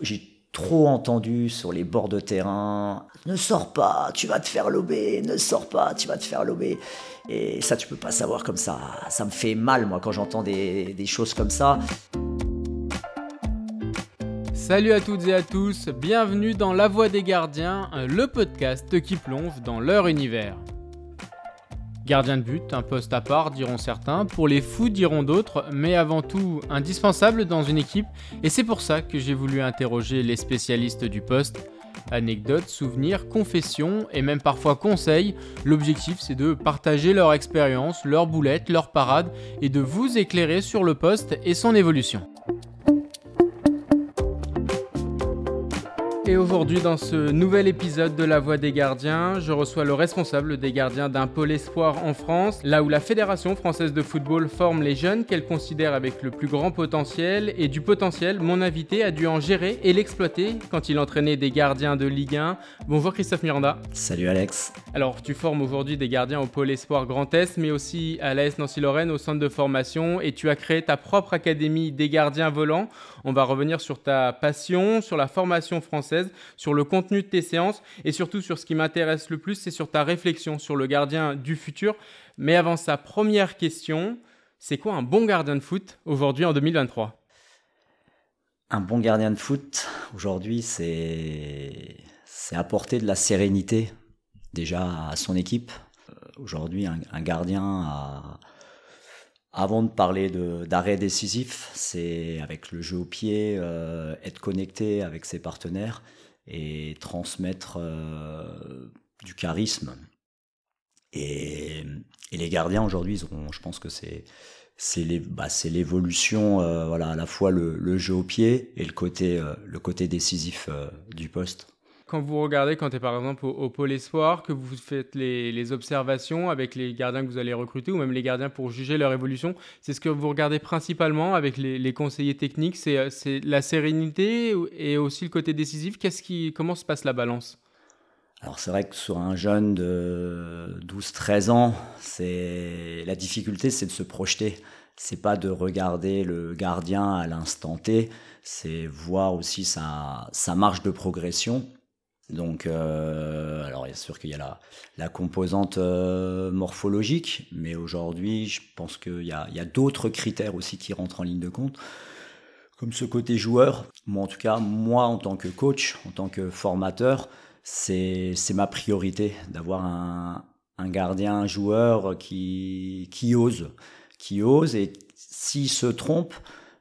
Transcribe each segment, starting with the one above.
J'ai trop entendu sur les bords de terrain ne sors pas, tu vas te faire lober, ne sors pas, tu vas te faire lober. Et ça, tu peux pas savoir comme ça. Ça me fait mal, moi, quand j'entends des, choses comme ça. Salut à toutes et à tous, bienvenue dans La Voix des Gardiens, le podcast qui plonge dans leur univers. Gardien de but, un poste à part, diront certains, pour les fous diront d'autres, mais avant tout indispensable dans une équipe, et c'est pour ça que j'ai voulu interroger les spécialistes du poste. Anecdotes, souvenirs, confessions et même parfois conseils, l'objectif c'est de partager leur expérience, leurs boulettes, leurs parades et de vous éclairer sur le poste et son évolution. Et aujourd'hui, dans ce nouvel épisode de La Voix des Gardiens, je reçois le responsable des gardiens d'un pôle espoir en France, là où la Fédération française de football forme les jeunes qu'elle considère avec le plus grand potentiel. Et du potentiel, mon invité a dû en gérer et l'exploiter quand il entraînait des gardiens de Ligue 1. Bonjour Christophe Miranda. Salut Alex. Alors, tu formes aujourd'hui des gardiens au pôle espoir Grand Est, mais aussi à l'AS Nancy-Lorraine au centre de formation, et tu as créé ta propre académie des gardiens volants. On va revenir sur ta passion, sur la formation française sur le contenu de tes séances et surtout sur ce qui m'intéresse le plus, c'est sur ta réflexion sur le gardien du futur. Mais avant sa première question, c'est quoi un bon gardien de foot aujourd'hui en 2023 Un bon gardien de foot aujourd'hui, c'est apporter de la sérénité déjà à son équipe. Euh, aujourd'hui, un, gardien a avant de parler d'arrêt décisif, c'est avec le jeu au pied, euh, être connecté avec ses partenaires et transmettre euh, du charisme. Et, les gardiens aujourd'hui, je pense que c'est bah, l'évolution, euh, voilà, à la fois le, jeu au pied et le côté, le côté décisif du poste. Quand vous regardez, quand tu es par exemple au, pôle espoir, que vous faites les, observations avec les gardiens que vous allez recruter ou même les gardiens pour juger leur évolution, c'est ce que vous regardez principalement avec les, conseillers techniques, c'est la sérénité et aussi le côté décisif. Comment se passe la balance? Alors c'est vrai que sur un jeune de 12-13 ans, c'est la difficulté, c'est de se projeter. C'est pas de regarder le gardien à l'instant T, c'est voir aussi sa, sa marge de progression donc, euh, alors bien sûr qu'il y a la, composante euh, morphologique, mais aujourd'hui, je pense qu'il y a, d'autres critères aussi qui rentrent en ligne de compte, comme ce côté joueur. Moi, en tout cas, moi, en tant que coach, en tant que formateur, c'est ma priorité d'avoir un, gardien, un joueur qui, qui ose, qui ose, et s'il se trompe,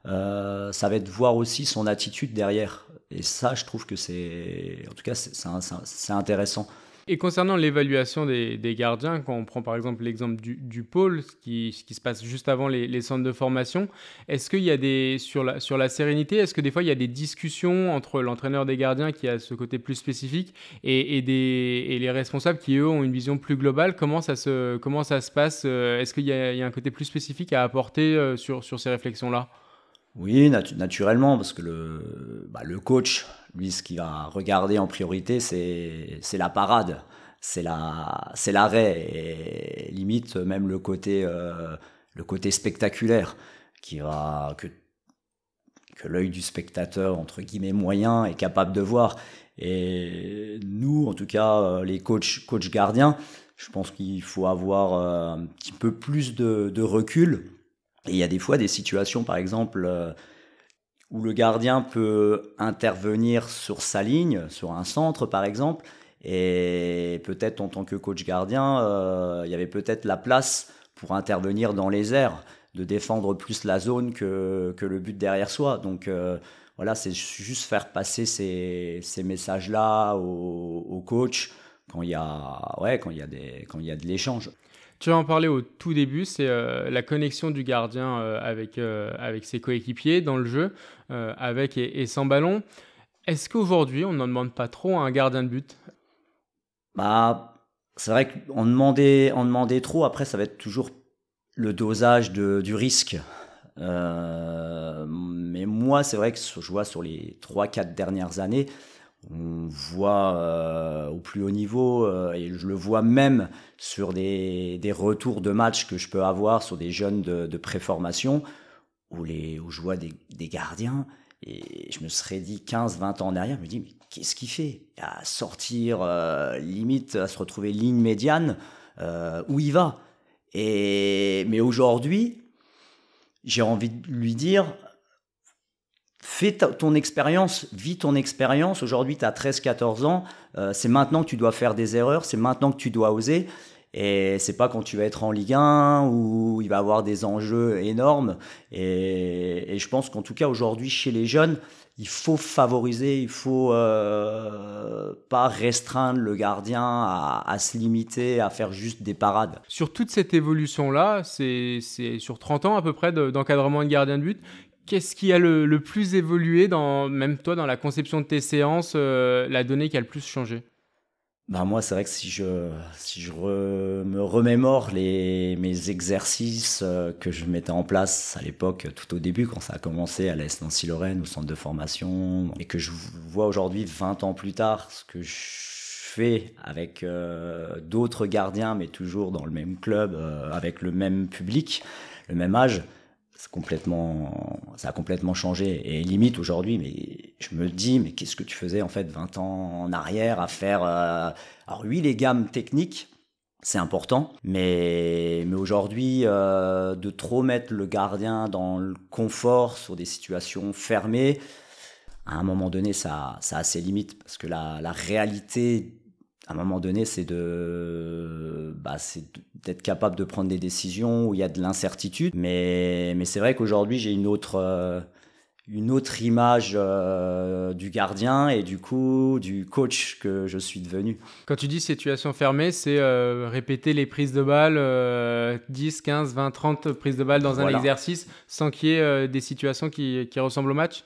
euh, ça va être voir aussi son attitude derrière. Et ça, je trouve que c'est, en tout cas, c'est intéressant. Et concernant l'évaluation des, gardiens, quand on prend par exemple l'exemple du, pôle, ce qui, se passe juste avant les, centres de formation, est-ce qu'il y a des, sur la, sur la sérénité, est-ce que des fois il y a des discussions entre l'entraîneur des gardiens qui a ce côté plus spécifique et, des, et les responsables qui eux ont une vision plus globale? Comment ça se, comment ça se passe? Est-ce qu'il y, y, a un côté plus spécifique à apporter euh, sur, sur ces réflexions-là? Oui, naturellement, parce que le, bah, le coach, lui, ce qu'il va regarder en priorité, c'est la parade, c'est l'arrêt, et limite même le côté, euh, le côté spectaculaire, qui va que, que l'œil du spectateur, entre guillemets, moyen, est capable de voir. Et nous, en tout cas, euh, les coachs, coach gardiens, je pense qu'il faut avoir euh, un petit peu plus de, de recul il y a des fois des situations, par exemple, euh, où le gardien peut intervenir sur sa ligne, sur un centre, par exemple, et peut-être en tant que coach gardien, euh, il y avait peut-être la place pour intervenir dans les airs, de défendre plus la zone que, que le but derrière soi. Donc euh, voilà, c'est juste faire passer ces, ces messages-là au, au, coach quand il y a, ouais, quand il y a, des, quand il y a de l'échange. Tu en parlé au tout début, c'est euh, la connexion du gardien euh, avec, euh, avec ses coéquipiers dans le jeu, avec et, sans ballon. Est-ce qu'aujourd'hui, on n'en demande pas trop à un gardien de but? Bah, c'est vrai qu'on demandait, on demandait trop. Après, ça va être toujours le dosage de, du risque. mais moi, c'est vrai que je vois sur les 3-4 dernières années, on voit euh, au plus haut niveau, euh, et je le vois même sur des, des, retours de matchs que je peux avoir sur des jeunes de, préformation, où, les, où je vois des, des gardiens Et je me serais dit 15, 20 ans en arrière, je me dis, mais qu'est-ce qu'il fait? À sortir, euh, limite, à se retrouver ligne médiane, où il va? Et, Mais aujourd'hui, j'ai envie de lui dire, fais ton expérience, vis ton expérience. Aujourd'hui, tu as 13-14 ans, euh, c'est maintenant que tu dois faire des erreurs, c'est maintenant que tu dois oser. Et c'est pas quand tu vas être en Ligue 1 où il va avoir des enjeux énormes. Et, je pense qu'en tout cas aujourd'hui chez les jeunes, il faut favoriser, il faut euh, pas restreindre le gardien à, se limiter à faire juste des parades. Sur toute cette évolution-là, c'est sur 30 ans à peu près d'encadrement de, gardien de but. Qu'est-ce qui a le, plus évolué, dans, même toi, dans la conception de tes séances, euh, la donnée qui a le plus changé? Bah moi, c'est vrai que si je, me remémore les, mes exercices euh, que je mettais en place à l'époque, tout au début, quand ça a commencé à l'Est Nancy-Lorraine, au centre de formation, et que je vois aujourd'hui, 20 ans plus tard, ce que je fais avec euh, d'autres gardiens, mais toujours dans le même club, avec le même public, le même âge, complètement, ça a complètement changé. Et limite aujourd'hui, mais je me dis, mais qu'est-ce que tu faisais en fait 20 ans en arrière à faire euh, Alors oui, les gammes techniques, c'est important, mais, mais aujourd'hui, euh, de trop mettre le gardien dans le confort sur des situations fermées, à un moment donné, ça, ça a ses limites, parce que la, la réalité à un moment donné, c'est de, bah, d'être capable de prendre des décisions où il y a de l'incertitude. Mais, mais c'est vrai qu'aujourd'hui, j'ai une autre, euh, une autre image euh, du gardien et du coup du coach que je suis devenu. Quand tu dis situation fermée, c'est euh, répéter les prises de balles, 10, 15, 20, 30 prises de balles dans un exercice sans qu'il y ait des situations qui, qui ressemblent au match?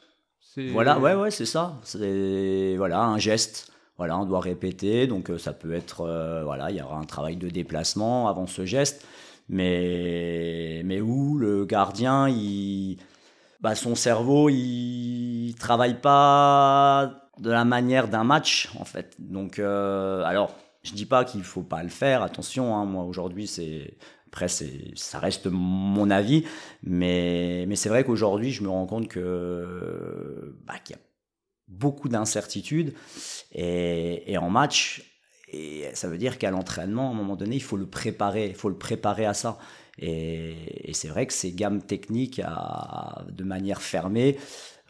Voilà, ouais, ouais, c'est ça. C'est voilà, un geste voilà, on doit répéter, donc euh, ça peut être, euh, voilà, il y aura un travail de déplacement avant ce geste, mais, mais où le gardien, il, bah, son cerveau, il travaille pas de la manière d'un match, en fait. Donc, euh, alors, je dis pas qu'il faut pas le faire, attention, hein, moi aujourd'hui, c'est. Après, ça reste mon avis, mais, mais c'est vrai qu'aujourd'hui, je me rends compte que bah, qu'il y a beaucoup d'incertitudes. Et, en match, et ça veut dire qu'à l'entraînement, à un moment donné, il faut le préparer, il faut le préparer à ça. Et, c'est vrai que ces gammes techniques à, de manière fermée,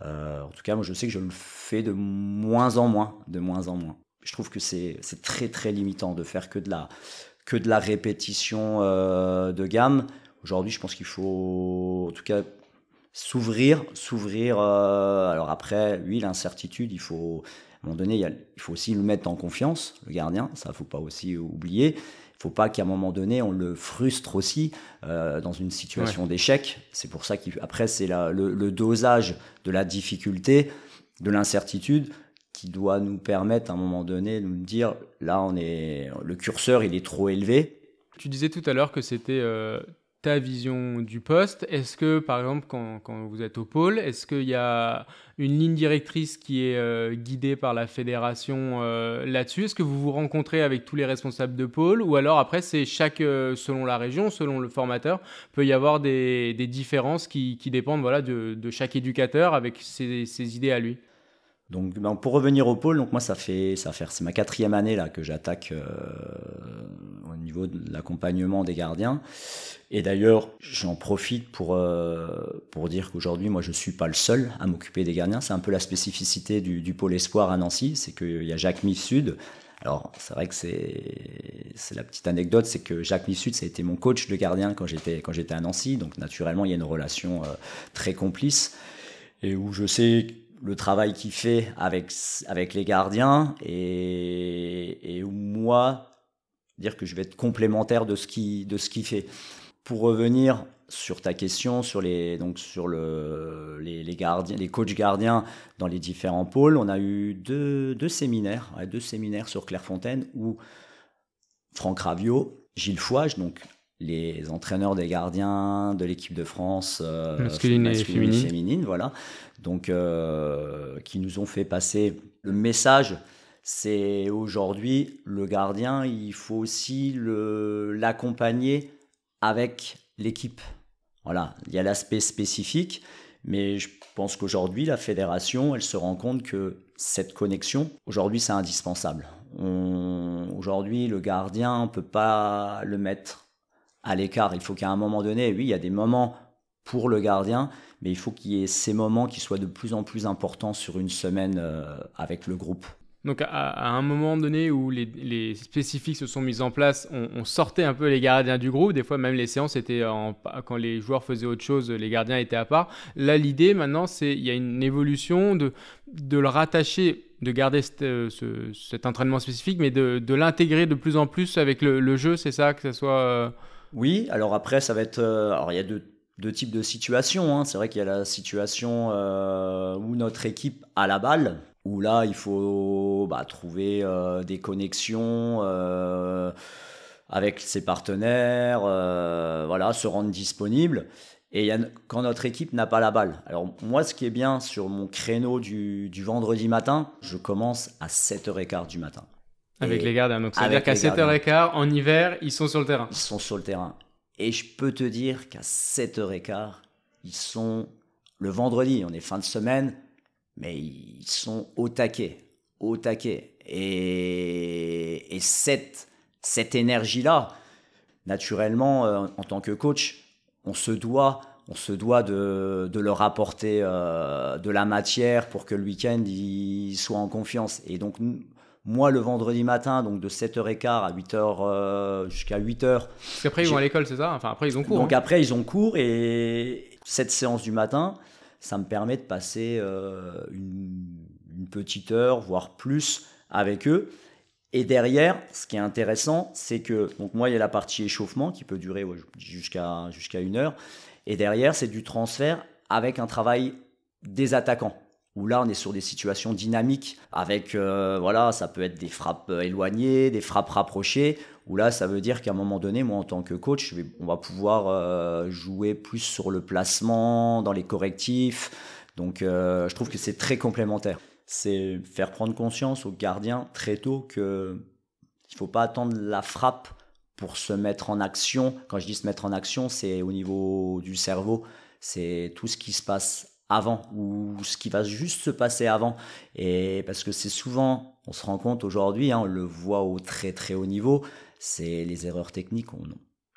euh, en tout cas, moi je sais que je le fais de moins en moins, de moins en moins. Je trouve que c'est très très limitant de faire que de la, que de la répétition euh, de gamme. Aujourd'hui, je pense qu'il faut, en tout cas, s'ouvrir, s'ouvrir. Euh, alors après, oui, l'incertitude, il faut, à un moment donné, il, faut aussi le mettre en confiance, le gardien, ça, faut pas aussi oublier. Il faut pas qu'à un moment donné, on le frustre aussi euh, dans une situation d'échec. C'est pour ça qu'après, c'est le, le dosage de la difficulté, de l'incertitude, qui doit nous permettre à un moment donné de nous dire, là, on est, le curseur, il est trop élevé. Tu disais tout à l'heure que c'était euh, ta vision du poste. Est-ce que, par exemple, quand, quand vous êtes au pôle, est-ce qu'il y a une ligne directrice qui est euh, guidée par la fédération euh, là-dessus? Est-ce que vous vous rencontrez avec tous les responsables de pôle? Ou alors après, c'est chaque, euh, selon la région, selon le formateur, peut y avoir des, des différences qui, qui, dépendent voilà, de, de, chaque éducateur avec ses, ses idées à lui? Donc, ben, pour revenir au pôle, donc moi ça fait ça fait c'est ma quatrième année là que j'attaque niveau de l'accompagnement des gardiens. Et d'ailleurs, j'en profite pour euh, pour dire qu'aujourd'hui, moi je suis pas le seul à m'occuper des gardiens. C'est un peu la spécificité du, pôle espoir à Nancy, c'est qu'il y a Jacques Mif Sud. Alors c'est vrai que c'est la petite anecdote, c'est que Jacques Mif Sud, ça a été mon coach de gardien quand j'étais quand j'étais à Nancy. Donc naturellement, il y a une relation euh, très complice et où je sais le travail qu'il fait avec, avec les gardiens et, et moi, dire que je vais être complémentaire de ce qu'il de ce fait. Pour revenir sur ta question sur les donc sur le les, les, gardiens les coachs gardiens dans les différents pôles on a eu deux, deux séminaires deux séminaires sur Clairefontaine où Franck Ravio Gilles Fouage donc les entraîneurs des gardiens de l'équipe de France euh, masculine, et, féminine. voilà. Donc, euh, qui nous ont fait passer le message. C'est aujourd'hui le gardien, il faut aussi l'accompagner avec l'équipe. Voilà, il y a l'aspect spécifique, Mais je pense qu'aujourd'hui, la fédération, elle se rend compte que cette connexion, aujourd'hui, c'est indispensable. Aujourd'hui, le gardien, on ne peut pas le mettre à l'écart. Il faut qu'à un moment donné, oui, il y a des moments pour le gardien, mais il faut qu'il y ait ces moments qui soient de plus en plus importants sur une semaine euh, avec le groupe. Donc à, un moment donné où les, spécifiques se sont mis en place, on, sortait un peu les gardiens du groupe. Des fois même les séances étaient en, quand les joueurs faisaient autre chose, les gardiens étaient à part. Là l'idée maintenant c'est il y a une évolution de, de le rattacher, de garder euh, cet entraînement spécifique, mais de, l'intégrer de plus en plus avec le, jeu. C'est ça que ce soit. Euh, oui. Alors après ça va être. Euh, alors il y a deux deux types de situations. Hein. C'est vrai qu'il y a la situation où notre équipe a la balle, où là, il faut bah, trouver euh, des connexions euh, avec ses partenaires, euh, voilà, se rendre disponible. Et y a, quand notre équipe n'a pas la balle. Alors moi, ce qui est bien sur mon créneau du, vendredi matin, je commence à 7h15 du matin. Avec les gardiens. Donc ça veut dire qu'à 7h15, en hiver, ils sont sur le terrain. Ils sont sur le terrain. Et je peux te dire qu'à 7h15, ils sont le vendredi, on est fin de semaine, mais ils sont au taquet, au taquet. Et, et cette, cette énergie-là, naturellement, euh, en tant que coach, on se doit, on se doit de, de leur apporter euh, de la matière pour que le week-end, ils soient en confiance. Et donc, moi, le vendredi matin, donc de 7h15 à 8h euh, jusqu'à 8h. Parce qu'après, ils vont à l'école, c'est ça? Enfin, après, ils ont cours. Donc, hein. après, ils ont cours. Et cette séance du matin, ça me permet de passer euh, une, petite heure, voire plus avec eux. Et derrière, ce qui est intéressant, c'est que, donc moi, il y a la partie échauffement qui peut durer jusqu'à jusqu'à une heure. Et derrière, c'est du transfert avec un travail des attaquants. Où là, on est sur des situations dynamiques avec, euh, voilà, ça peut être des frappes éloignées, des frappes rapprochées, où là, ça veut dire qu'à un moment donné, moi, en tant que coach, on va pouvoir euh, jouer plus sur le placement, dans les correctifs. Donc, euh, je trouve que c'est très complémentaire. C'est faire prendre conscience aux gardiens très tôt que il faut pas attendre la frappe pour se mettre en action. Quand je dis se mettre en action, c'est au niveau du cerveau. C'est tout ce qui se passe avant ou ce qui va juste se passer avant. Et parce que c'est souvent, on se rend compte aujourd'hui, hein, on le voit au très très haut niveau, c'est les erreurs techniques.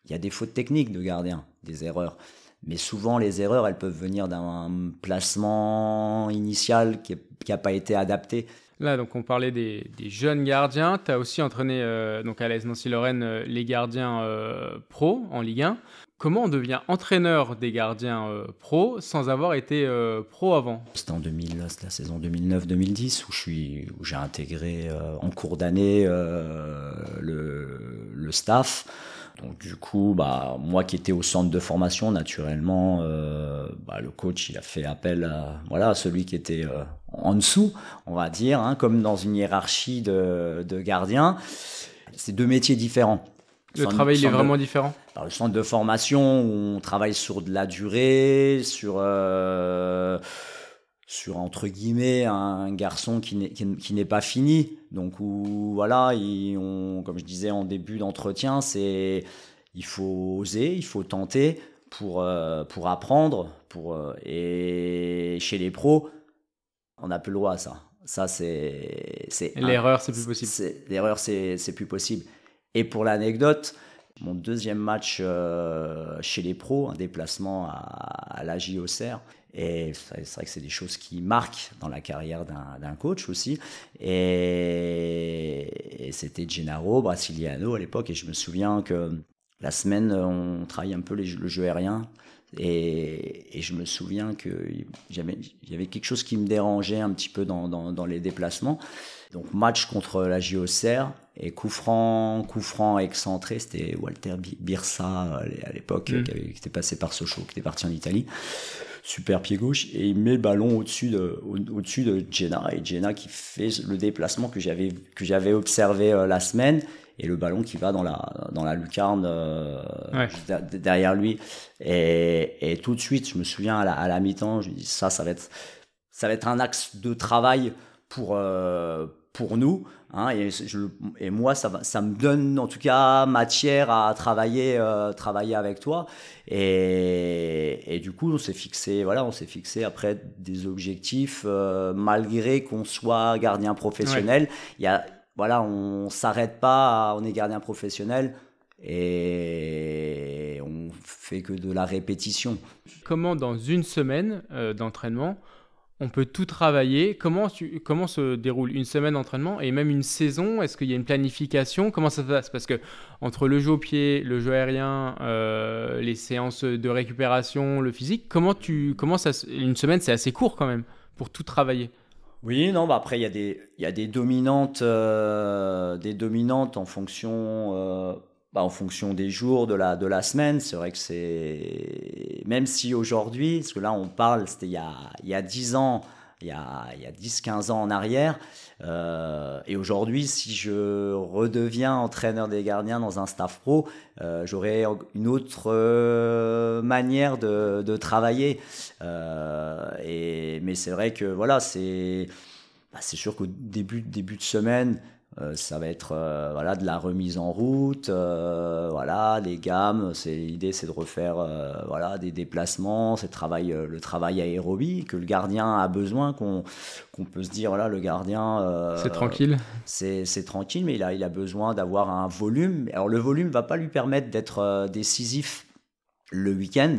il y a des fautes techniques de gardien, des erreurs. Mais souvent, les erreurs, elles peuvent venir d'un placement initial qui n'a pas été adapté. Là, donc on parlait des, jeunes gardiens. Tu as aussi entraîné euh, donc à l'AS Nancy-Lorraine euh, les gardiens euh, pro en Ligue 1. Comment on devient entraîneur des gardiens euh, pro sans avoir été euh, pro avant? C'était en 2000, la saison 2009-2010 où je suis, où j'ai intégré euh, en cours d'année le, le, staff. Donc du coup, bah moi qui étais au centre de formation, naturellement, bah, le coach il a fait appel à voilà à celui qui était en dessous, on va dire, hein, comme dans une hiérarchie de, de gardiens. C'est deux métiers différents. Le travail est vraiment différent le centre de formation où on travaille sur de la durée, sur, euh, sur entre guillemets un garçon qui n'est, qui, n'est pas fini. Donc, où, voilà, on, comme je disais en début d'entretien, c'est il faut oser, il faut tenter pour, euh, pour apprendre. Pour, euh, et chez les pros, on n'a plus le droit à ça. Ça, c'est. c'est l'erreur, c'est plus possible. l'erreur, c'est, c'est plus possible. Et pour l'anecdote, mon deuxième match euh, chez les pros, un déplacement à, à la JOCR. Et c'est vrai que c'est des choses qui marquent dans la carrière d'un coach aussi. Et, c'était Gennaro Brasiliano à l'époque. Et je me souviens que la semaine, on travaillait un peu le jeu aérien. Et, je me souviens qu'il y avait quelque chose qui me dérangeait un petit peu dans les déplacements. Donc match contre la JOCR et coup franc, coup franc excentré, c'était Walter Birsa euh, à l'époque mm. qui, était passé par Sochaux, qui était parti en Italie. Super pied gauche. Et il met le ballon au-dessus de au-dessus de Jenna et Jenna qui fait le déplacement que j'avais que j'avais observé euh, la semaine. Et le ballon qui va dans la dans la lucarne euh, derrière lui. Et, et, tout de suite je me souviens à la, à la mi-temps je me dis ça ça va être ça va être un axe de travail pour pour nous. Hein, et, et, moi, ça, ça me donne en tout cas matière à travailler, euh, travailler avec toi. Et, et du coup, on s'est fixé, voilà, on s'est fixé après des objectifs, euh, malgré qu'on soit gardien professionnel. Il y a, voilà, on s'arrête pas, on est gardien professionnel et on fait que de la répétition. Comment dans une semaine euh, d'entraînement on peut tout travailler. Comment, se déroule une semaine d'entraînement et même une saison? Est-ce qu'il y a une planification? Comment ça se passe? Parce que entre le jeu au pied, le jeu aérien, euh, les séances de récupération, le physique, comment tu une semaine c'est assez court quand même pour tout travailler. Oui, non, bah après il y a des il y a des dominantes euh, des dominantes en fonction euh, bah, en fonction des jours de la, de la semaine. C'est vrai que c'est. Même si aujourd'hui, parce que là, on parle, c'était il y a, il y a 10 ans, il y a, il y a 10-15 ans en arrière. Euh, et aujourd'hui, si je redeviens entraîneur des gardiens dans un staff pro, euh, j'aurais une autre euh, manière de, de travailler. Euh, et, mais c'est vrai que voilà, c'est. Bah, c'est sûr qu'au début, début de semaine, euh, ça va être euh, voilà de la remise en route, euh, voilà les gammes. C'est l'idée, c'est de refaire voilà des déplacements, c'est travail le travail aérobie que le gardien a besoin, qu'on qu'on peut se dire voilà le gardien. c'est tranquille. C'est c'est tranquille, mais il a il a besoin d'avoir un volume. Alors le volume va pas lui permettre d'être décisif le week-end.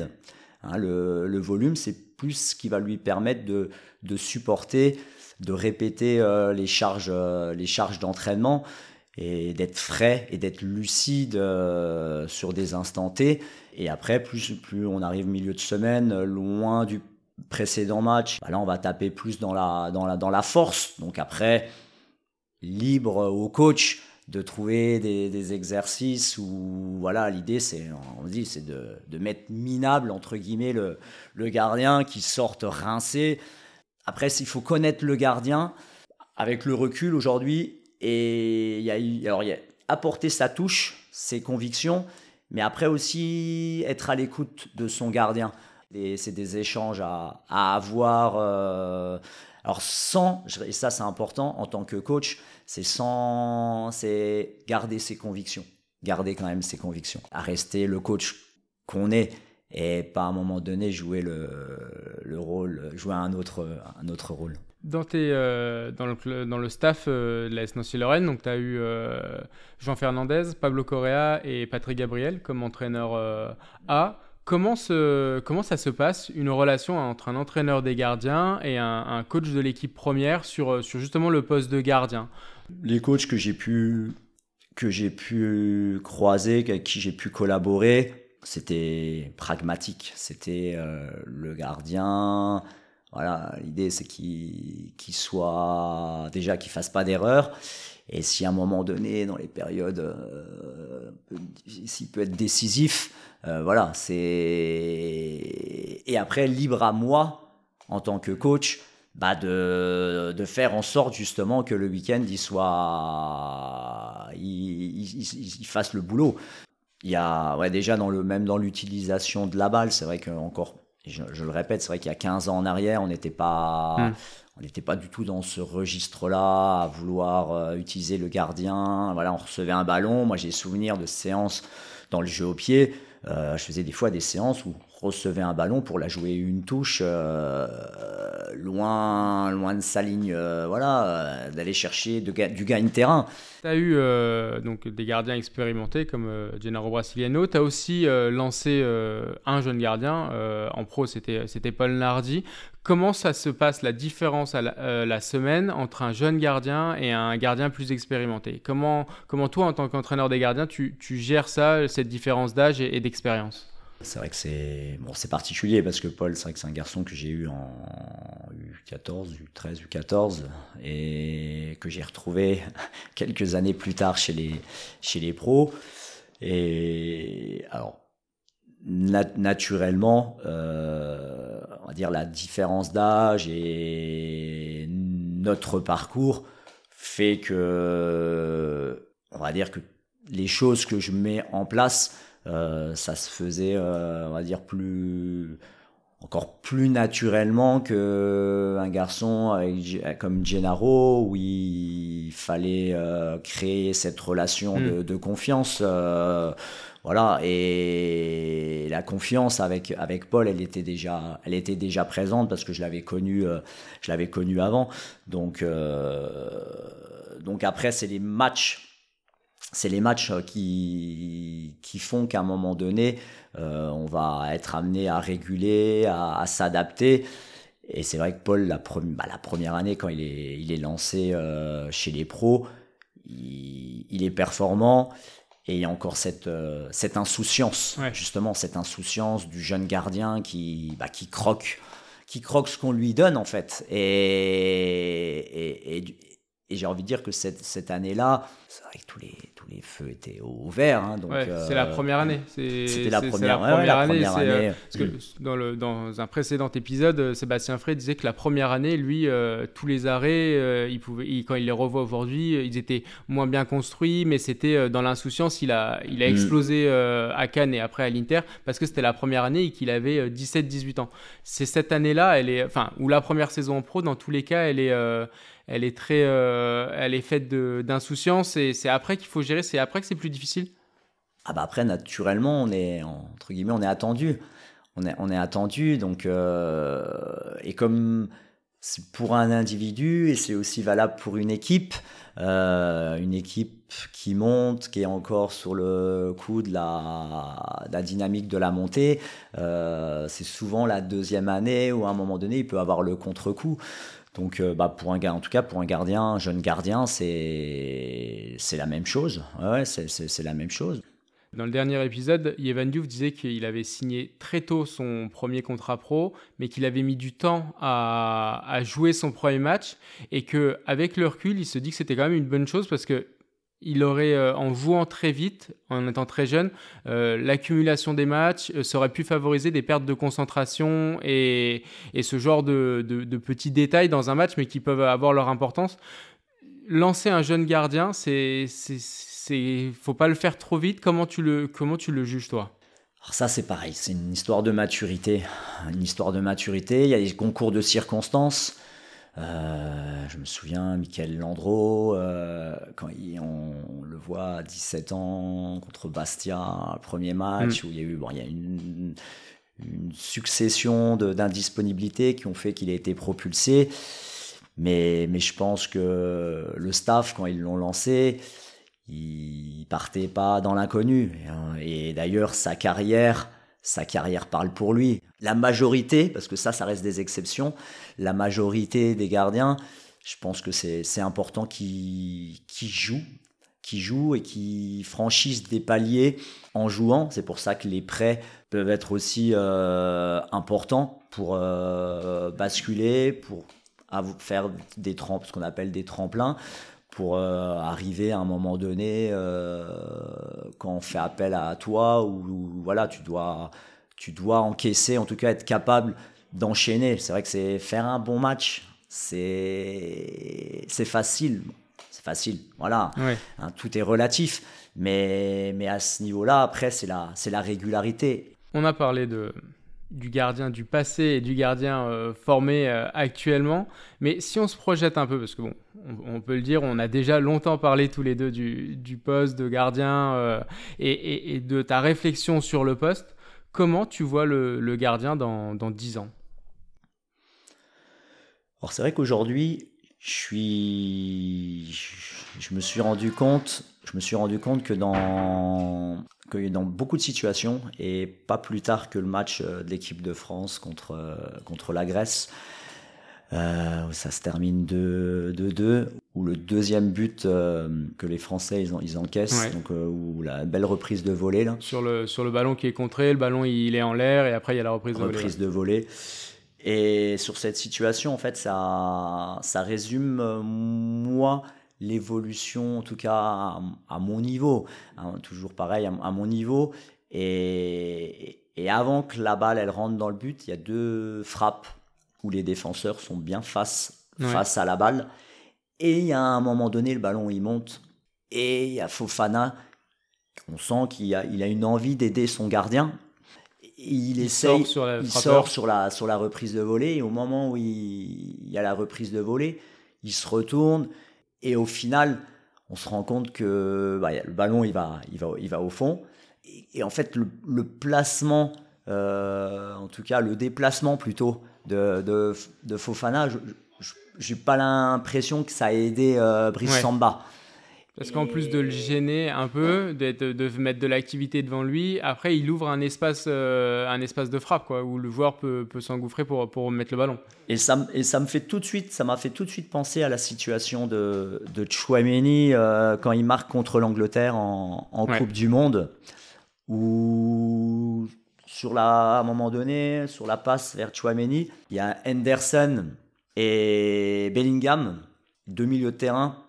Hein, le, le volume, c'est plus ce qui va lui permettre de de supporter de répéter euh, les charges, euh, les charges d'entraînement et d'être frais et d'être lucide euh, sur des instants T. Et après, plus, plus on arrive milieu de semaine, loin du précédent match, bah là on va taper plus dans la, dans la, dans la force. Donc après, libre au coach de trouver des, exercices où voilà l'idée c'est on dit c'est de, de, mettre minable entre guillemets le, le gardien qui sorte rincé après, il faut connaître le gardien avec le recul aujourd'hui. Et il y a, alors, apporter sa touche, ses convictions, mais après aussi être à l'écoute de son gardien. C'est des échanges à, à avoir. Euh, alors sans, et ça c'est important en tant que coach, c'est c'est garder ses convictions, garder quand même ses convictions, à rester le coach qu'on est et pas à un moment donné jouer le, le rôle, jouer un autre, un autre rôle. Dans, tes, euh, dans, le, dans le staff euh, de la S Nancy-Lorraine, donc tu as eu euh, Jean Fernandez, Pablo Correa et Patrick Gabriel comme entraîneur A. Comment, se, comment ça se passe, une relation entre un entraîneur des gardiens et un, un coach de l'équipe première sur, sur justement le poste de gardien? Les coachs que j'ai pu, que j'ai pu croiser, avec qui j'ai pu collaborer, c'était pragmatique. C'était euh, le gardien. Voilà, l'idée c'est qu'il soit déjà qu'il fasse pas d'erreur. Et si à un moment donné, dans les périodes, euh, s'il peut être décisif, euh, voilà, c'est et après libre à moi en tant que coach. Bah de, de faire en sorte justement que le week-end il soit il fasse le boulot il y a ouais, déjà dans le même dans l'utilisation de la balle, c'est vrai que encore je, le répète, c'est vrai qu'il y a 15 ans en arrière, on n'était pas hmm. on n'était pas du tout dans ce registre-là à vouloir euh, utiliser le gardien. Voilà, on recevait un ballon. Moi, j'ai souvenir de séances dans le jeu au pied. Euh, je faisais des fois des séances où recevait un ballon pour la jouer une touche euh, loin, loin de sa ligne, euh, voilà, euh, d'aller chercher de, du gain terrain. Tu as eu donc des gardiens expérimentés comme Gennaro Brasiliano. Tu as aussi lancé un jeune gardien. en pro, c'était Paul Nardi. Comment ça se passe, la différence à la, semaine entre un jeune gardien et un gardien plus expérimenté? Comment, comment toi, en tant qu'entraîneur des gardiens, tu, tu, gères ça, cette différence d'âge et d'expérience? C'est vrai que c'est particulier parce que Paul, c'est vrai que c'est un garçon que j'ai eu en U14, U13, U14 et que j'ai retrouvé quelques années plus tard chez les pros. Et alors naturellement, euh, on va dire la différence d'âge et notre parcours fait que on va dire que les choses que je mets en place ça se faisait, euh, on va dire, plus encore plus naturellement que un garçon comme Gennaro où il fallait créer cette relation de, confiance voilà. Et la confiance avec avec Paul elle était déjà elle était déjà présente parce que je l'avais connu je l'avais connu avant. Donc donc après c'est les matchs c'est les matchs euh, qui, qui font qu'à un moment donné, euh, on va être amené à réguler, à, s'adapter. Et c'est vrai que Paul, la, bah, la, première année, quand il est, il est lancé euh, chez les pros, il, est performant. Et il y a encore cette, cette insouciance, justement, cette insouciance du jeune gardien qui, bah, qui croque qui croque ce qu'on lui donne, en fait. Et, et, et, et j'ai envie de dire que cette, cette année-là, c'est vrai que tous les, tous les feux étaient au vert. Hein, c'est la première année. C'était la, première, année. Euh, parce que dans, le, dans, un précédent épisode, euh, Sébastien Frey disait que la première année, lui, euh, tous les arrêts, il pouvait, quand il les revoit aujourd'hui, ils étaient moins bien construits, mais c'était dans l'insouciance, il a, il a mm. explosé à Cannes et après à l'Inter parce que c'était la première année et qu'il avait 17-18 ans. C'est cette année-là, elle est, enfin, ou la première saison en pro, dans tous les cas, elle est elle est très, euh, elle est faite d'insouciance et c'est après qu'il faut gérer, c'est après que c'est plus difficile. Ah bah après naturellement on est entre guillemets on est attendu, on est on est attendu donc euh, et comme c'est pour un individu et c'est aussi valable pour une équipe, euh, une équipe qui monte, qui est encore sur le coup de la, la dynamique de la montée, c'est souvent la deuxième année où à un moment donné il peut avoir le contre-coup. Donc, euh, bah, pour un en tout cas, pour un gardien, un jeune gardien, c'est c'est la même chose. Ouais, c'est la même chose. Dans le dernier épisode, Yevan Diouf disait qu'il avait signé très tôt son premier contrat pro, mais qu'il avait mis du temps à, à, jouer son premier match et que avec le recul, il se dit que c'était quand même une bonne chose parce que il aurait, euh, en jouant très vite, en étant très jeune, euh, l'accumulation des matchs euh, ça aurait pu favoriser des pertes de concentration et, ce genre de, petits détails dans un match, mais qui peuvent avoir leur importance. Lancer un jeune gardien, c'est, c'est, faut pas le faire trop vite. Comment tu le, comment tu le juges toi? Alors ça c'est pareil, c'est une histoire de maturité, une histoire de maturité. Il y a des concours de circonstances. Euh, je me souviens, Michael Landreau, euh, quand on, le voit à 17 ans contre Bastia, premier match, mm. où il y a eu bon, il y a une, une succession d'indisponibilités qui ont fait qu'il a été propulsé. Mais, mais je pense que le staff, quand ils l'ont lancé, il partait pas dans l'inconnu. Et d'ailleurs, sa carrière sa carrière parle pour lui. La majorité, parce que ça, ça reste des exceptions, la majorité des gardiens, je pense que c'est important qu'ils jouent, qui jouent et qui franchissent des paliers en jouant. C'est pour ça que les prêts peuvent être aussi euh, importants pour euh, basculer, pour faire des ce qu'on appelle des tremplins, pour euh, arriver à un moment donné euh, quand on fait appel à toi ou voilà tu dois tu dois encaisser en tout cas être capable d'enchaîner. C'est vrai que c'est faire un bon match c'est c'est facile. C'est facile voilà. Hein, tout est relatif. Mais mais à ce niveau là après c'est la c'est la régularité. On a parlé de du gardien du passé et du gardien euh, formé euh, actuellement. Mais si on se projette un peu, parce que bon, on, peut le dire, on a déjà longtemps parlé tous les deux du, poste de gardien euh, et, de ta réflexion sur le poste. Comment tu vois le, gardien dans, dans 10 ans? Alors c'est vrai qu'aujourd'hui, je suis, je me suis rendu compte, je me suis rendu compte que dans dans beaucoup de situations, et pas plus tard que le match euh, de l'équipe de France contre, euh, contre la Grèce, euh, ça se termine 2-2, où le deuxième but que les Français ils, ils encaissent, donc où la belle reprise de volée là. Sur le sur le ballon qui est contré, le ballon il est en l'air et après il y a la reprise, de reprise de volée. Et sur cette situation en fait ça ça résume moi l'évolution, en tout cas à, mon niveau, hein, toujours pareil, à, mon niveau. Et, avant que la balle elle rentre dans le but, il y a deux frappes où les défenseurs sont bien face, face à la balle. Et il y a un moment donné, le ballon il monte. Et il y a Fofana, on sent qu'il a, il a une envie d'aider son gardien. il, essaye, sur la, il sort sur la, sur la reprise de volée. Et au moment où il, y a la reprise de volée, il se retourne. Et au final, on se rend compte que bah, le ballon, il va, il va, il va au fond. Et, en fait, le, placement, euh, en tout cas le déplacement plutôt de, de, de Fofana, je n'ai pas l'impression que ça a aidé euh, Brice Samba. Parce qu'en plus de le gêner un peu, de mettre de l'activité devant lui, après il ouvre un espace, euh, un espace de frappe quoi, où le joueur peut, peut s'engouffrer pour, pour mettre le ballon. Et ça, et ça me fait tout de suite, ça m'a fait tout de suite penser à la situation de, de Chouameni euh, quand il marque contre l'Angleterre en, en Coupe du Monde, où sur la, à un moment donné, sur la passe vers Chouameni, il y a Henderson et Bellingham, deux milieux de terrain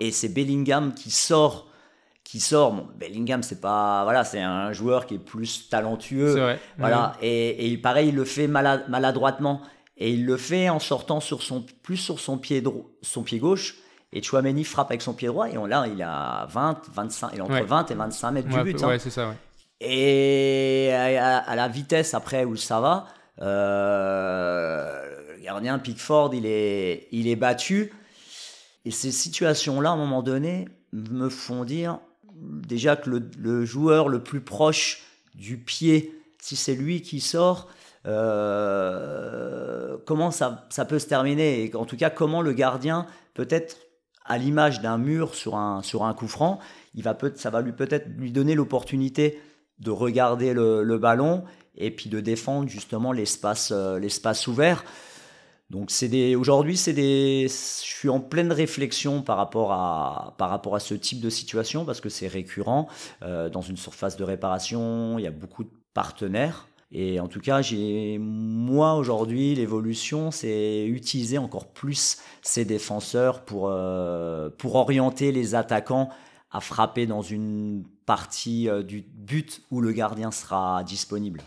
et c'est Bellingham qui sort qui sort. Bellingham c'est pas voilà c'est un joueur qui est plus talentueux. Voilà. Et, et, pareil il le fait maladroitement. Et il le fait en sortant sur son plus sur son pied son pied gauche. Et Chouameni frappe avec son pied droit. Et on, là il a 20 25 il entre 20 et 25 mètres du but hein. c'est ça et à, la vitesse après où ça va euh, le gardien Pickford il est il est battu et ces situations-là, à un moment donné, me font dire déjà que le, joueur le plus proche du pied, si c'est lui qui sort, euh, comment ça, ça, peut se terminer Et en tout cas, comment le gardien, peut-être à l'image d'un mur sur un, sur un coup franc, il va peut, ça va lui peut-être lui donner l'opportunité de regarder le, le, ballon et puis de défendre justement l'espace euh, l'espace ouvert. Donc aujourd'hui c'est des je suis en pleine réflexion par rapport à par rapport à ce type de situation parce que c'est récurrent euh, dans une surface de réparation, il y a beaucoup de partenaires et en tout cas, j'ai moi aujourd'hui l'évolution, c'est utiliser encore plus ces défenseurs pour euh, pour orienter les attaquants à frapper dans une partie euh, du but où le gardien sera disponible.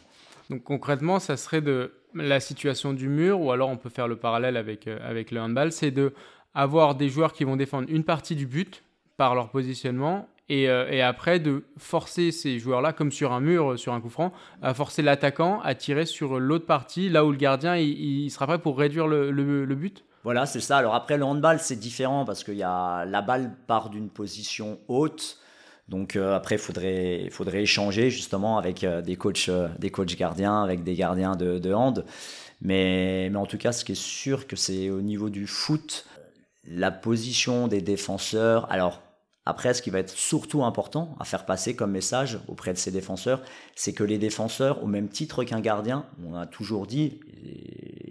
Donc concrètement, ça serait de la situation du mur, ou alors on peut faire le parallèle avec, euh, avec le handball, c'est de avoir des joueurs qui vont défendre une partie du but par leur positionnement et, euh, après de forcer ces joueurs-là, comme sur un mur, euh, sur un coup franc, à forcer l'attaquant à tirer sur l'autre partie, là où le gardien il, sera prêt pour réduire le, le, le but Voilà, c'est ça. Alors après, le handball, c'est différent parce que y a, la balle part d'une position haute. Donc euh, après, il faudrait, faudrait échanger justement avec euh, des, coachs, euh, des coachs gardiens, avec des gardiens de, de hand. Mais, mais, en tout cas, ce qui est sûr, que c'est au niveau du foot, la position des défenseurs. Alors après, ce qui va être surtout important à faire passer comme message auprès de ces défenseurs, c'est que les défenseurs, au même titre qu'un gardien, on a toujours dit,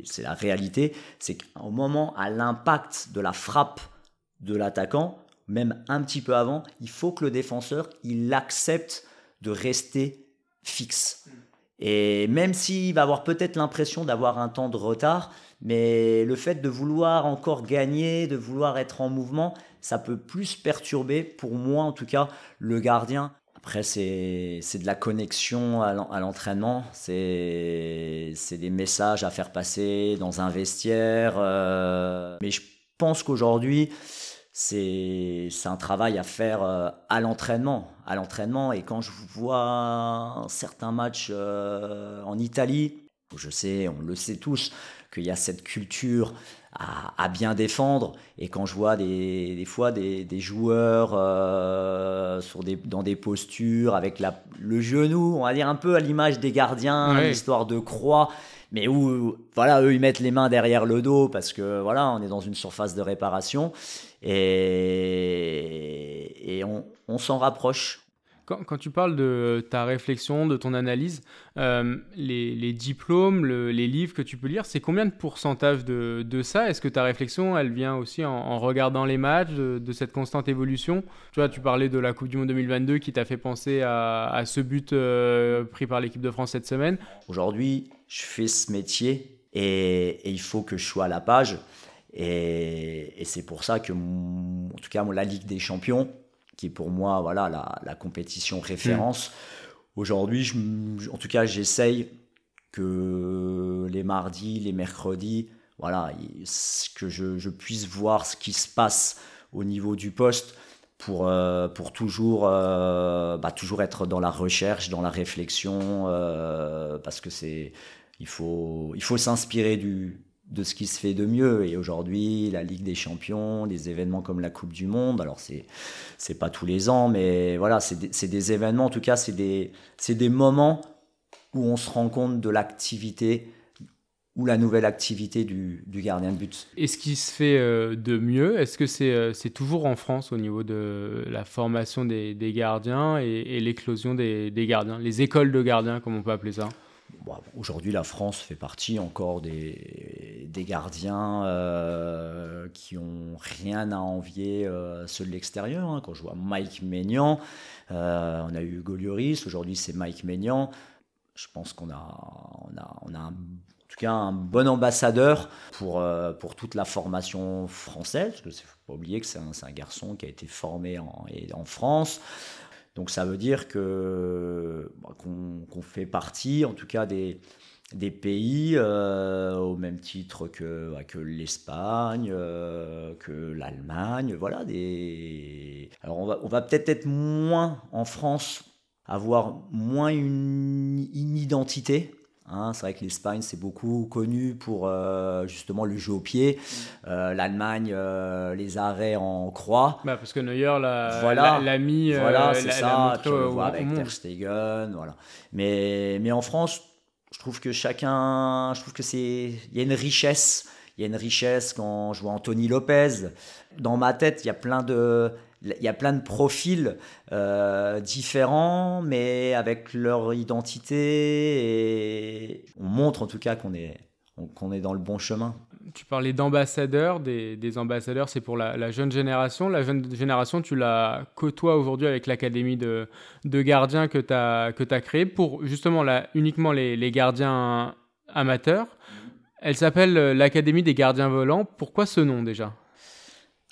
c'est la réalité, c'est qu'au moment à l'impact de la frappe de l'attaquant, même un petit peu avant, il faut que le défenseur, il accepte de rester fixe. Et même s'il va avoir peut-être l'impression d'avoir un temps de retard, mais le fait de vouloir encore gagner, de vouloir être en mouvement, ça peut plus perturber, pour moi en tout cas, le gardien. Après, c'est de la connexion à l'entraînement, c'est des messages à faire passer dans un vestiaire. Euh, mais je pense qu'aujourd'hui, c'est un travail à faire euh, à l'entraînement. À l'entraînement, et quand je vois certains matchs euh, en Italie, je sais, on le sait tous, qu'il y a cette culture à, bien défendre. Et quand je vois des, des fois des, des joueurs euh, sur des, dans des postures avec la, le genou, on va dire un peu à l'image des gardiens, l'histoire de croix, mais où voilà, eux ils mettent les mains derrière le dos parce que voilà, on est dans une surface de réparation et, et on, on s'en rapproche. Quand, tu parles de ta réflexion, de ton analyse, euh, les, diplômes, les livres que tu peux lire, c'est combien de pourcentage de, de ça? Est-ce que ta réflexion, elle vient aussi en, regardant les matchs, de, cette constante évolution? Tu vois, tu parlais de la Coupe du Monde 2022 qui t'a fait penser à, ce but euh, pris par l'équipe de France cette semaine. Aujourd'hui, je fais ce métier et, il faut que je sois à la page. Et, et c'est pour ça que, en tout cas, la Ligue des Champions, qui est pour moi voilà, la, la compétition référence. Mm. Aujourd'hui, en tout cas, j'essaye que les mardis, les mercredis, voilà, que je, je, puisse voir ce qui se passe au niveau du poste pour, euh, pour toujours, euh, bah, toujours être dans la recherche, dans la réflexion, euh, parce que c'est, il faut, il faut s'inspirer du, de ce qui se fait de mieux. Et aujourd'hui, la Ligue des Champions, des événements comme la Coupe du Monde, alors c'est, c'est pas tous les ans, mais voilà, c'est des, des événements, en tout cas, c'est des, des moments où on se rend compte de l'activité ou la nouvelle activité du, du gardien de but. Et ce qui se fait euh, de mieux, est-ce que c'est euh, c'est toujours en France au niveau de la formation des, des gardiens et, et l'éclosion des, des, gardiens, les écoles de gardiens, comme on peut appeler ça? Aujourd'hui, la France fait partie encore des, gardiens euh, qui ont rien à envier euh, ceux de l'extérieur. Hein. Quand je vois Mike Maignan, euh, on a eu Hugo Lloris, aujourd'hui c'est Mike Maignan. Je pense qu'on a, en tout cas un bon ambassadeur pour, pour toute la formation française, parce ne faut pas oublier que c'est un, garçon qui a été formé en France. Donc ça veut dire que bah, qu'on qu fait partie, en tout cas, des, pays euh, au même titre que, bah, l'Espagne, euh, que l'Allemagne, voilà. Des... Alors on va, on va peut-être être moins en France, avoir moins une identité Hein, c'est vrai que l'Espagne, c'est beaucoup connu pour euh, justement le jeu au pied. Euh, L'Allemagne, euh, les arrêts en croix. Bah, parce que Neuer l'a voilà. la, mis. Voilà, c'est ça. Le vois avec Ter Stegen. Voilà. Mais, mais en France, je trouve que chacun. Je trouve que c'est. Il y a une richesse. Il y a une richesse quand je vois Anthony Lopez. Dans ma tête, il y a plein de il y a plein de profils euh, différents, mais avec leur identité. Et on montre en tout cas qu'on est, qu'on est dans le bon chemin. Tu parlais d'ambassadeurs, des, des, ambassadeurs, c'est pour la, la, jeune génération. La jeune génération, tu la côtoies aujourd'hui avec l'académie de, de, gardiens que tu as, que as créée pour justement la, uniquement les, les gardiens amateurs. Elle s'appelle l'Académie des gardiens volants. Pourquoi ce nom déjà?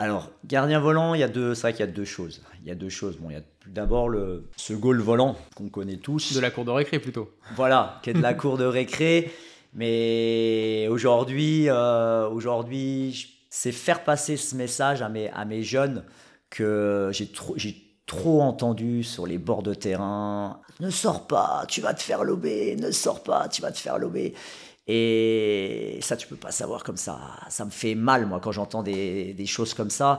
Alors, gardien volant, il y a deux, c'est vrai qu'il y a deux choses. Il y a deux choses. Bon, il y a d'abord le, ce goal volant qu'on connaît tous. De la cour de récré plutôt. Voilà, qui est de la cour de récré. Mais aujourd'hui, euh, aujourd'hui, c'est faire passer ce message à mes, à mes jeunes que j'ai trop, j'ai trop entendu sur les bords de terrain. Ne sors pas, tu vas te faire lober. Ne sors pas, tu vas te faire lober. Et ça, tu peux pas savoir comme ça. Ça me fait mal, moi, quand j'entends des, choses comme ça.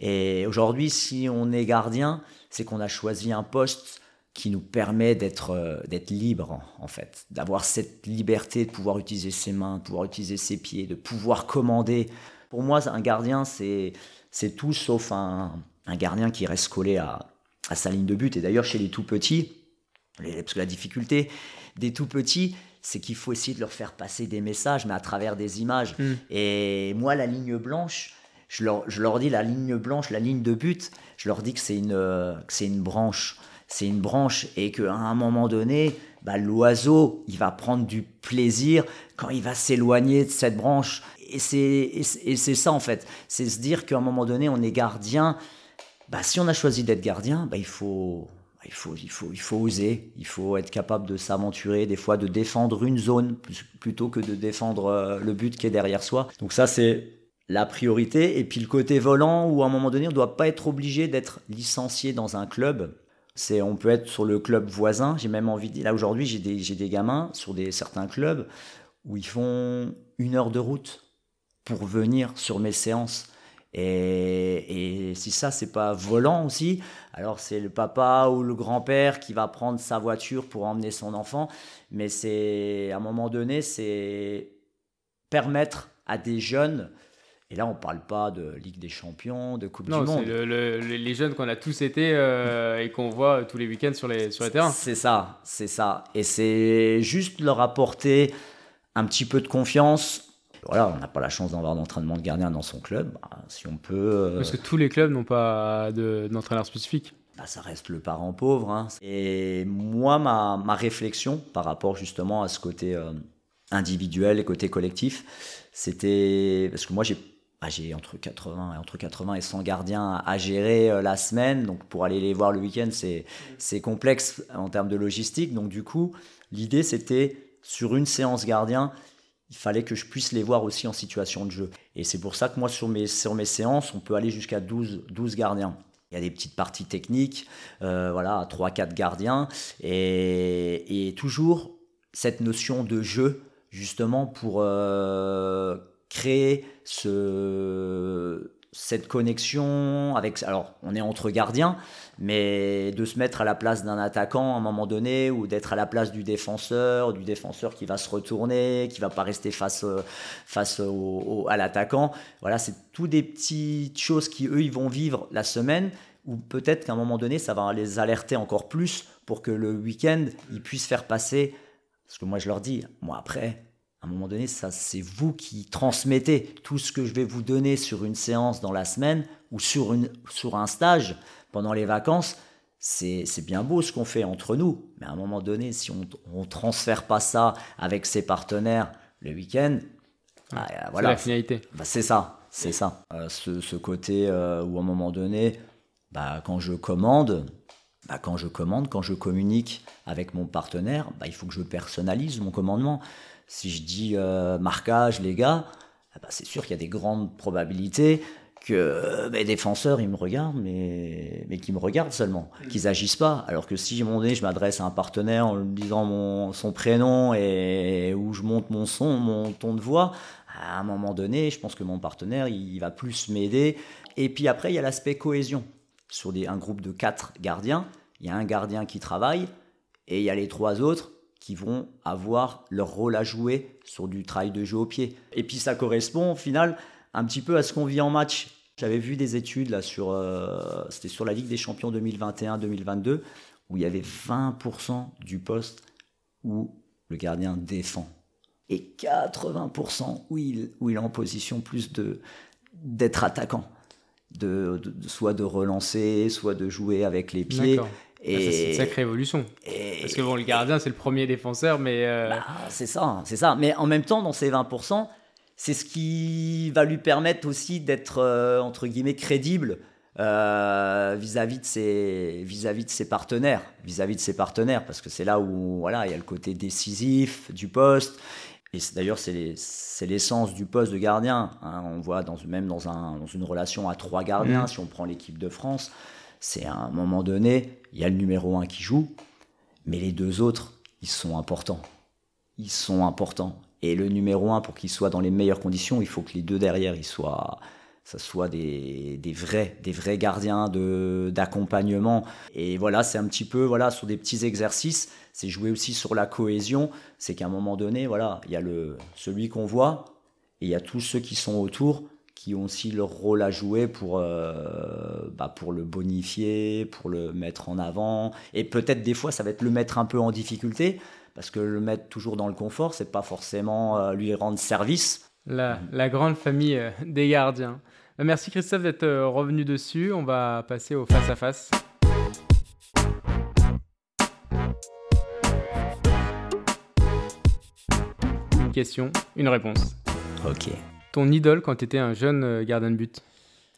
Et aujourd'hui, si on est gardien, c'est qu'on a choisi un poste qui nous permet d'être euh, d'être libre, en fait. D'avoir cette liberté de pouvoir utiliser ses mains, de pouvoir utiliser ses pieds, de pouvoir commander. Pour moi, un gardien, c'est tout sauf un, un, gardien qui reste collé à, à sa ligne de but. Et d'ailleurs, chez les tout petits, parce que la difficulté des tout petits, c'est qu'il faut essayer de leur faire passer des messages, mais à travers des images. Mm. Et moi, la ligne blanche, je leur, je leur, dis la ligne blanche, la ligne de but, je leur dis que c'est une, que c'est une branche. C'est une branche et qu'à un moment donné, bah, l'oiseau, il va prendre du plaisir quand il va s'éloigner de cette branche. Et c'est, et c'est ça en fait. C'est se dire qu'à un moment donné, on est gardien. Bah, si on a choisi d'être gardien, bah, il faut, il faut, il, faut, il faut oser, il faut être capable de s'aventurer, des fois de défendre une zone plutôt que de défendre euh, le but qui est derrière soi. Donc ça, c'est la priorité. Et puis le côté volant, où à un moment donné, on ne doit pas être obligé d'être licencié dans un club. C'est, on peut être sur le club voisin. J'ai même envie de... Là, aujourd'hui, j'ai des, j'ai des gamins sur des, certains clubs où ils font une heure de route pour venir sur mes séances. Et, et, si ça, c'est pas volant aussi, alors c'est le papa ou le grand-père qui va prendre sa voiture pour emmener son enfant. Mais c'est, à un moment donné, c'est permettre à des jeunes, et là on parle pas de Ligue des Champions, de Coupe non, du Monde. Le, le, les jeunes qu'on a tous été euh, et qu'on voit tous les week-ends sur les, sur les terrains. C'est ça, c'est ça. Et c'est juste leur apporter un petit peu de confiance voilà, on n'a pas la chance d'avoir d'entraînement de gardien dans son club. Bah, si on peut. Euh... Parce que tous les clubs n'ont pas d'entraîneur spécifique. Bah, ça reste le parent pauvre. Hein. Et moi, ma, ma, réflexion par rapport justement à ce côté euh, individuel et côté collectif, c'était. Parce que moi, j'ai bah, j'ai entre 80, entre 80 et 100 gardiens à gérer euh, la semaine. Donc, pour aller les voir le week-end, c'est complexe en termes de logistique. Donc, du coup, l'idée, c'était sur une séance gardien, il fallait que je puisse les voir aussi en situation de jeu. Et c'est pour ça que moi, sur mes, sur mes séances, on peut aller jusqu'à 12, 12 gardiens. Il y a des petites parties techniques, euh, voilà, 3-4 gardiens, et, toujours cette notion de jeu, justement, pour euh, créer ce, cette connexion avec. Alors, on est entre gardiens, mais de se mettre à la place d'un attaquant à un moment donné, ou d'être à la place du défenseur, du défenseur qui va se retourner, qui va pas rester face, euh, face à l'attaquant. Voilà, c'est tout des petites choses qui, eux, ils vont vivre la semaine, ou peut-être qu'à un moment donné, ça va les alerter encore plus pour que le week-end, ils puissent faire passer. Parce que moi, je leur dis, moi, après, à un moment donné, ça, c'est vous qui transmettez tout ce que je vais vous donner sur une séance dans la semaine ou sur, une, sur un stage pendant les vacances. C'est, bien beau ce qu'on fait entre nous, mais à un moment donné, si on ne transfère pas ça avec ses partenaires le week-end, bah, voilà. C'est la finalité. Bah, c'est ça, c'est ça. Euh, ce, côté euh, où à un moment donné, bah, quand je commande, bah, quand je commande, quand je communique avec mon partenaire, bah, il faut que je personnalise mon commandement. Si je dis euh, marquage, les gars, ah bah, c'est sûr qu'il y a des grandes probabilités que mes défenseurs, ils me regardent, mais, mais qu'ils me regardent seulement, qu'ils agissent pas. Alors que si, moment donné, je m'adresse à un partenaire en lui disant mon, son prénom et où je monte mon son, mon ton de voix, à un moment donné, je pense que mon partenaire, il va plus m'aider. Et puis après, il y a l'aspect cohésion. Sur des, un groupe de quatre gardiens, il y a un gardien qui travaille et il y a les trois autres qui vont avoir leur rôle à jouer sur du travail de jeu au pied. Et puis ça correspond au final un petit peu à ce qu'on vit en match. J'avais vu des études là sur, euh, c'était sur la Ligue des Champions 2021-2022 où il y avait 20% du poste où le gardien défend et 80% où il, où il est en position plus de d'être attaquant, de, soit de relancer, soit de jouer avec les pieds. Ah, c'est une sacrée évolution. Parce que bon, le gardien, c'est le premier défenseur, mais. Euh, bah, c'est ça, c'est ça. Mais en même temps, dans ces 20%, c'est ce qui va lui permettre aussi d'être, euh, entre guillemets, crédible euh, vis-à-vis de ses vis-à-vis de ses partenaires vis-à-vis de ses partenaires parce que c'est là où voilà il y a le côté décisif du poste et d'ailleurs c'est l'essence du poste de gardien hein. on voit dans même dans, un, dans une relation à trois gardiens mmh. si on prend l'équipe de France c'est à un moment donné, il y a le numéro 1 qui joue, mais les deux autres, ils sont importants. Ils sont importants. Et le numéro 1, pour qu'il soit dans les meilleures conditions, il faut que les deux derrière, ils soient, ça soit des, des vrais, des vrais gardiens d'accompagnement. Et voilà, c'est un petit peu, voilà, sur des petits exercices, c'est jouer aussi sur la cohésion. C'est qu'à un moment donné, voilà, il y a le, celui qu'on voit, et il y a tous ceux qui sont autour qui ont aussi leur rôle à jouer pour, euh, bah pour le bonifier, pour le mettre en avant. Et peut-être des fois, ça va être le mettre un peu en difficulté, parce que le mettre toujours dans le confort, c'est pas forcément euh, lui rendre service. La, la grande famille euh, des gardiens. Merci Christophe d'être revenu dessus. On va passer au face-à-face. Une question, une réponse. Ok ton idole quand tu étais un jeune euh, gardien de but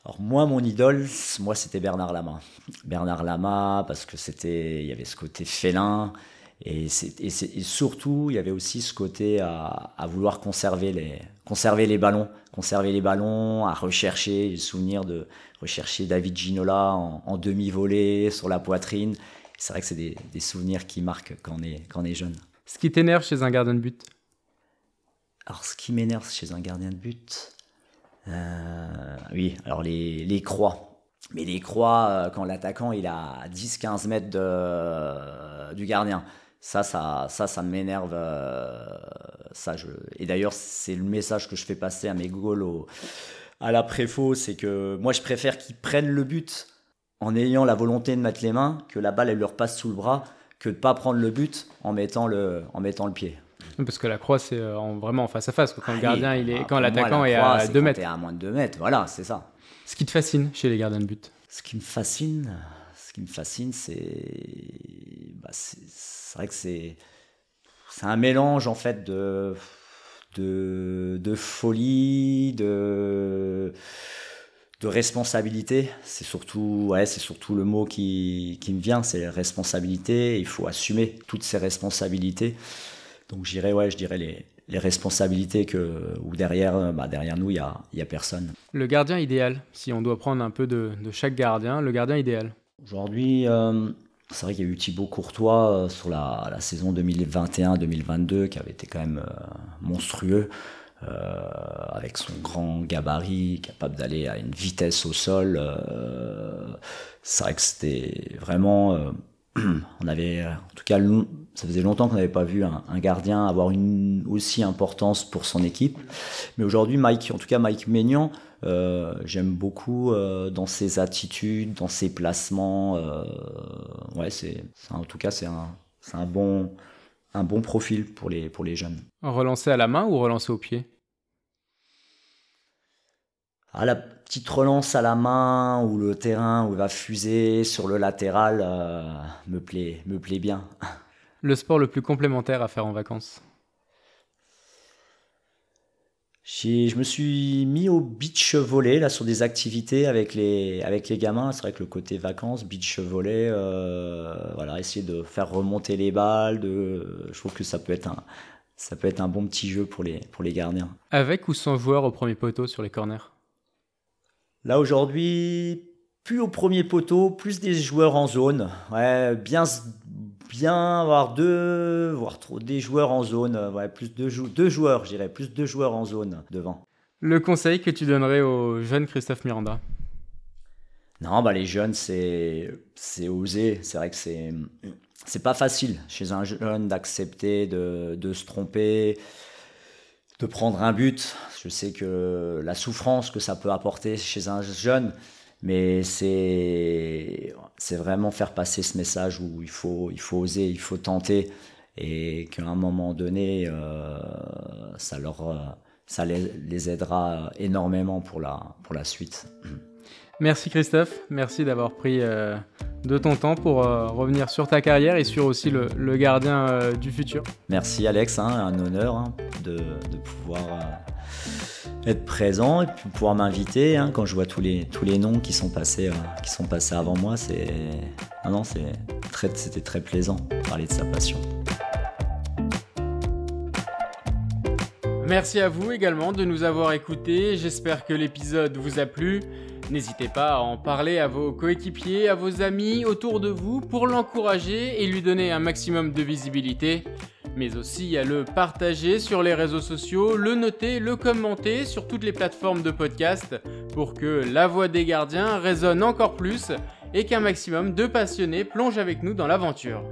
alors moi, mon idole, moi c'était Bernard Lama. Bernard Lama, parce que c'était, il y avait ce côté félin, et, surtout, il y avait aussi ce côté à, vouloir conserver les, conserver les ballons, conserver les ballons, à rechercher, le souvenir de rechercher David Ginola en, demi-volée sur la poitrine. C'est vrai que c'est des, des, souvenirs qui marquent quand on est, quand on est jeune. Ce qui t'énerve chez un gardien de but alors, ce qui m'énerve chez un gardien de but, euh, oui, alors les, croix. Mais les croix, euh, quand l'attaquant il a 10-15 mètres de, du gardien, ça, ça, ça, m'énerve. Euh, je... Et d'ailleurs, c'est le message que je fais passer à mes goals à la préfaux, c'est que moi, je préfère qu'ils prennent le but en ayant la volonté de mettre les mains, que la balle elle leur passe sous le bras, que de pas prendre le but en mettant le pied. Parce que la croix, c'est euh, vraiment en face à face. Quand le ah gardien, il est, quand l'attaquant est à 2 mètres. à moins de 2 mètres, voilà, c'est ça. Ce qui te fascine chez les gardiens de but? Ce qui me fascine, ce qui me fascine, c'est, bah, c'est vrai que c'est, c'est un mélange en fait de, de, de folie, de de responsabilité. C'est surtout, ouais, c'est surtout le mot qui, qui me vient, c'est responsabilité. Il faut assumer toutes ces responsabilités. Donc j'irais, ouais, je dirais les, les responsabilités que, ou derrière, bah, derrière nous, il n'y a, y a personne. Le gardien idéal, si on doit prendre un peu de, de chaque gardien, le gardien idéal Aujourd'hui, euh, c'est vrai qu'il y a eu Thibaut Courtois euh, sur la, la saison 2021-2022 qui avait été quand même euh, monstrueux. avec son grand gabarit, capable d'aller à une vitesse au sol. c'est vrai que c'était vraiment on avait, en tout cas, ça faisait longtemps qu'on n'avait pas vu un, gardien avoir une aussi importance pour son équipe. Mais aujourd'hui, Mike, en tout cas Mike Maignan, euh, j'aime beaucoup euh, dans ses attitudes, dans ses placements. Euh, ouais, c'est, en tout cas, c'est un, un bon, un bon profil pour les, pour les jeunes. Relancer à la main ou relancer au pied? Ah, la petite relance à la main ou le terrain où il va fuser sur le latéral euh, me, plaît, me plaît bien. Le sport le plus complémentaire à faire en vacances je me suis mis au beach volley là sur des activités avec les avec les gamins. C'est vrai que le côté vacances, beach volley, euh, voilà, essayer de faire remonter les balles. De, je trouve que ça peut être un ça peut être un bon petit jeu pour les pour les gardiens. Avec ou sans joueur au premier poteau sur les corners? Là aujourd'hui, plus au premier poteau, plus des joueurs en zone. Ouais, bien, bien avoir deux, voire trop des joueurs en zone. Ouais, plus deux, deux joueurs, je dirais, plus deux joueurs en zone devant. Le conseil que tu donnerais au jeune Christophe Miranda? Non, bah les jeunes, c'est c'est oser. C'est vrai que c'est c'est pas facile chez un jeune d'accepter de, de se tromper de prendre un but. Je sais que la souffrance que ça peut apporter chez un jeune, mais c'est c'est vraiment faire passer ce message où il faut il faut oser, il faut tenter et qu'à un moment donné, euh, ça leur euh, ça les, les, aidera énormément pour la pour la suite. Merci Christophe, merci d'avoir pris euh, de ton temps pour euh, revenir sur ta carrière et sur aussi le, gardien euh, du futur. Merci Alex, hein, un honneur hein, de, pouvoir être présent et pouvoir m'inviter. Hein, quand je vois tous les, tous les noms qui sont passés, qui sont passés avant moi, c'est non, c'était très plaisant de parler de sa passion. Merci à vous également de nous avoir écoutés. J'espère que l'épisode vous a plu. N'hésitez pas à en parler à vos coéquipiers, à vos amis autour de vous pour l'encourager et lui donner un maximum de visibilité. Mais aussi à le partager sur les réseaux sociaux, le noter, le commenter sur toutes les plateformes de podcast pour que la voix des gardiens résonne encore plus et qu'un maximum de passionnés plongent avec nous dans l'aventure.